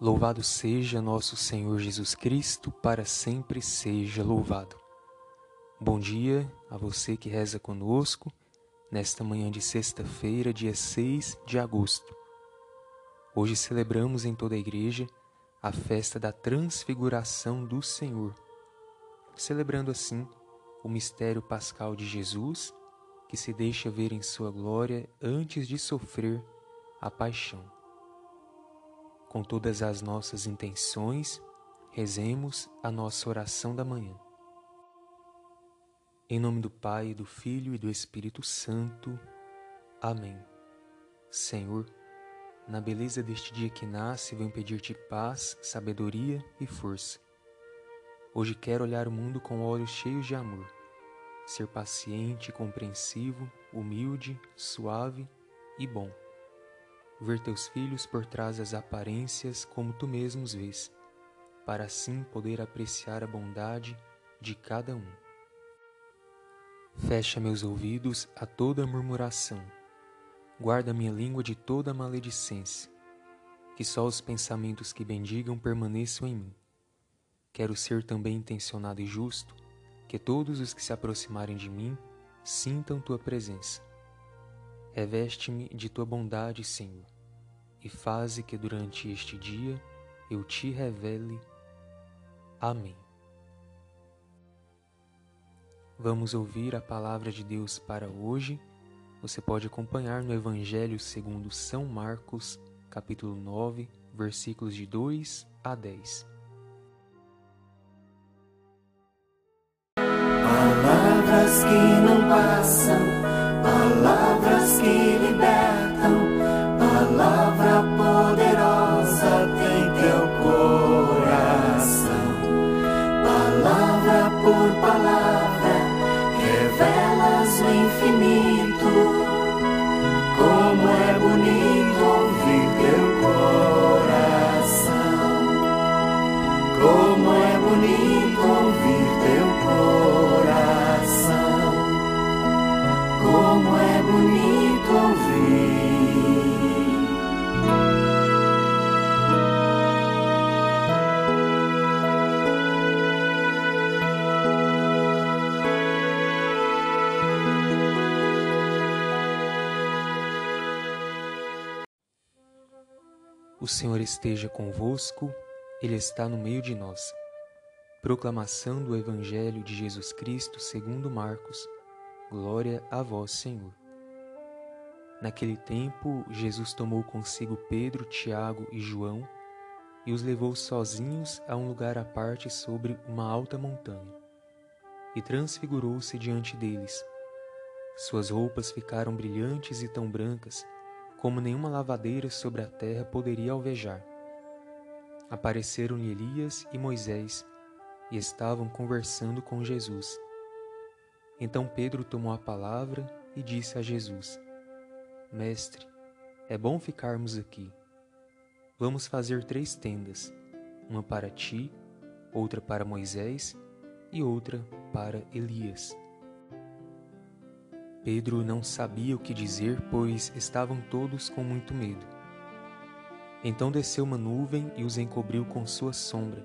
Louvado seja nosso Senhor Jesus Cristo, para sempre seja louvado. Bom dia a você que reza conosco nesta manhã de sexta-feira, dia 6 de agosto. Hoje celebramos em toda a igreja a festa da transfiguração do Senhor, celebrando assim o mistério pascal de Jesus, que se deixa ver em sua glória antes de sofrer a paixão com todas as nossas intenções, rezemos a nossa oração da manhã. Em nome do Pai, do Filho e do Espírito Santo. Amém. Senhor, na beleza deste dia que nasce, venho pedir-te paz, sabedoria e força. Hoje quero olhar o mundo com olhos cheios de amor, ser paciente, compreensivo, humilde, suave e bom ver teus filhos por trás das aparências como tu mesmo os vês, para assim poder apreciar a bondade de cada um. Fecha meus ouvidos a toda murmuração, guarda minha língua de toda maledicência, que só os pensamentos que bendigam permaneçam em mim. Quero ser também intencionado e justo, que todos os que se aproximarem de mim sintam tua presença Reveste-me de tua bondade, Senhor, e faze que durante este dia eu te revele. Amém. Vamos ouvir a palavra de Deus para hoje. Você pode acompanhar no Evangelho segundo São Marcos, capítulo 9, versículos de 2 a 10. Palavras que não passam bonito ouvir teu coração como é bonito ouvir. O Senhor esteja convosco, Ele está no meio de nós. Proclamação do Evangelho de Jesus Cristo segundo Marcos. Glória a vós, Senhor. Naquele tempo, Jesus tomou consigo Pedro, Tiago e João e os levou sozinhos a um lugar à parte sobre uma alta montanha. E transfigurou-se diante deles. Suas roupas ficaram brilhantes e tão brancas como nenhuma lavadeira sobre a terra poderia alvejar. Apareceram-lhe Elias e Moisés e estavam conversando com Jesus. Então Pedro tomou a palavra e disse a Jesus: Mestre, é bom ficarmos aqui. Vamos fazer três tendas: uma para ti, outra para Moisés e outra para Elias. Pedro não sabia o que dizer, pois estavam todos com muito medo. Então desceu uma nuvem e os encobriu com sua sombra,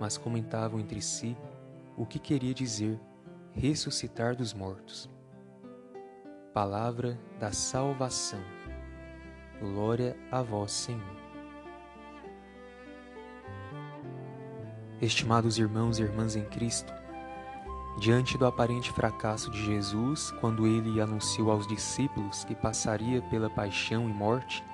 mas comentavam entre si o que queria dizer ressuscitar dos mortos. Palavra da salvação. Glória a vós, Senhor. Estimados irmãos e irmãs em Cristo, diante do aparente fracasso de Jesus, quando ele anunciou aos discípulos que passaria pela paixão e morte,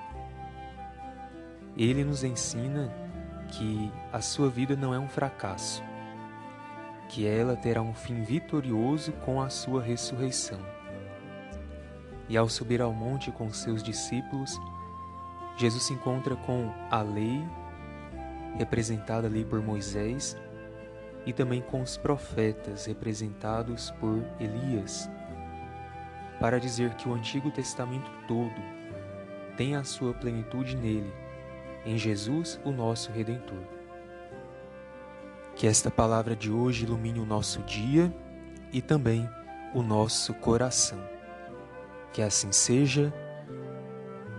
ele nos ensina que a sua vida não é um fracasso, que ela terá um fim vitorioso com a sua ressurreição. E ao subir ao monte com seus discípulos, Jesus se encontra com a lei representada ali por Moisés, e também com os profetas, representados por Elias, para dizer que o Antigo Testamento todo tem a sua plenitude nele, em Jesus, o nosso Redentor. Que esta palavra de hoje ilumine o nosso dia e também o nosso coração. Que assim seja.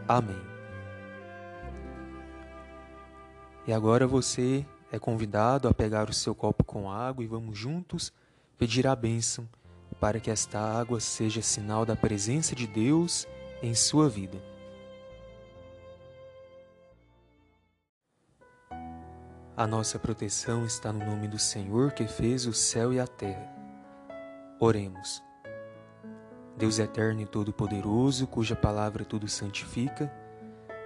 Amém. E agora você é convidado a pegar o seu copo com água e vamos juntos pedir a bênção para que esta água seja sinal da presença de Deus em sua vida. A nossa proteção está no nome do Senhor que fez o céu e a terra. Oremos. Deus eterno e todo-poderoso, cuja palavra tudo santifica,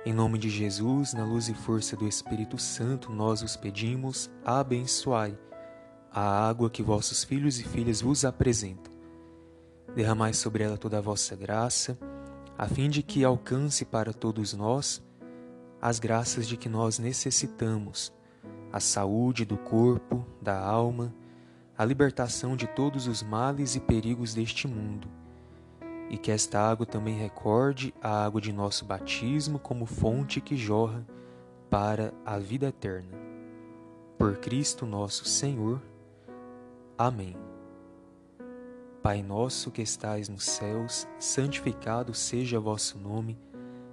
em nome de Jesus, na luz e força do Espírito Santo, nós os pedimos, abençoai a água que vossos filhos e filhas vos apresentam. Derramai sobre ela toda a vossa graça, a fim de que alcance para todos nós as graças de que nós necessitamos, a saúde do corpo, da alma, a libertação de todos os males e perigos deste mundo e que esta água também recorde a água de nosso batismo como fonte que jorra para a vida eterna. Por Cristo nosso Senhor. Amém. Pai nosso que estais nos céus, santificado seja vosso nome.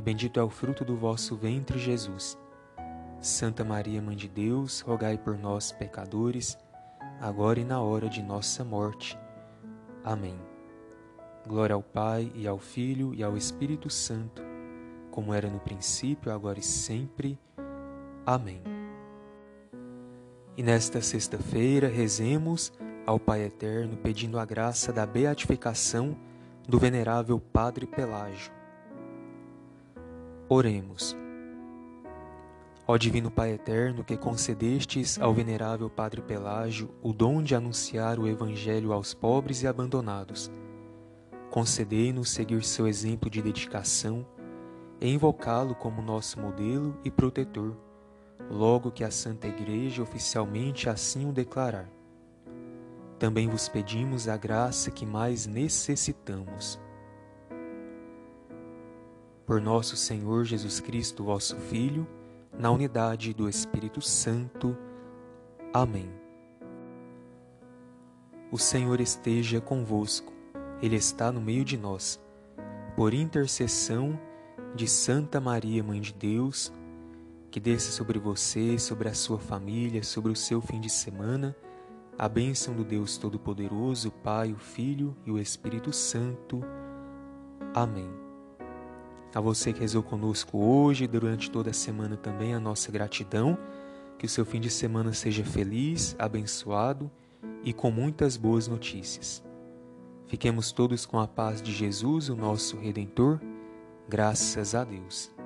e bendito é o fruto do vosso ventre, Jesus. Santa Maria, Mãe de Deus, rogai por nós, pecadores, agora e na hora de nossa morte. Amém. Glória ao Pai e ao Filho e ao Espírito Santo, como era no princípio, agora e sempre. Amém. E nesta sexta-feira rezemos ao Pai Eterno pedindo a graça da beatificação do venerável Padre Pelágio. Oremos. Ó Divino Pai Eterno, que concedestes ao venerável Padre Pelágio o dom de anunciar o Evangelho aos pobres e abandonados, Concedei-nos seguir seu exemplo de dedicação e invocá-lo como nosso modelo e protetor, logo que a Santa Igreja oficialmente assim o declarar. Também vos pedimos a graça que mais necessitamos. Por nosso Senhor Jesus Cristo, vosso Filho, na unidade do Espírito Santo. Amém. O Senhor esteja convosco. Ele está no meio de nós. Por intercessão de Santa Maria, Mãe de Deus, que desça sobre você, sobre a sua família, sobre o seu fim de semana, a bênção do Deus Todo-Poderoso, Pai, o Filho e o Espírito Santo. Amém. A você que rezou conosco hoje durante toda a semana também, a nossa gratidão. Que o seu fim de semana seja feliz, abençoado e com muitas boas notícias. Fiquemos todos com a paz de Jesus, o nosso Redentor. Graças a Deus.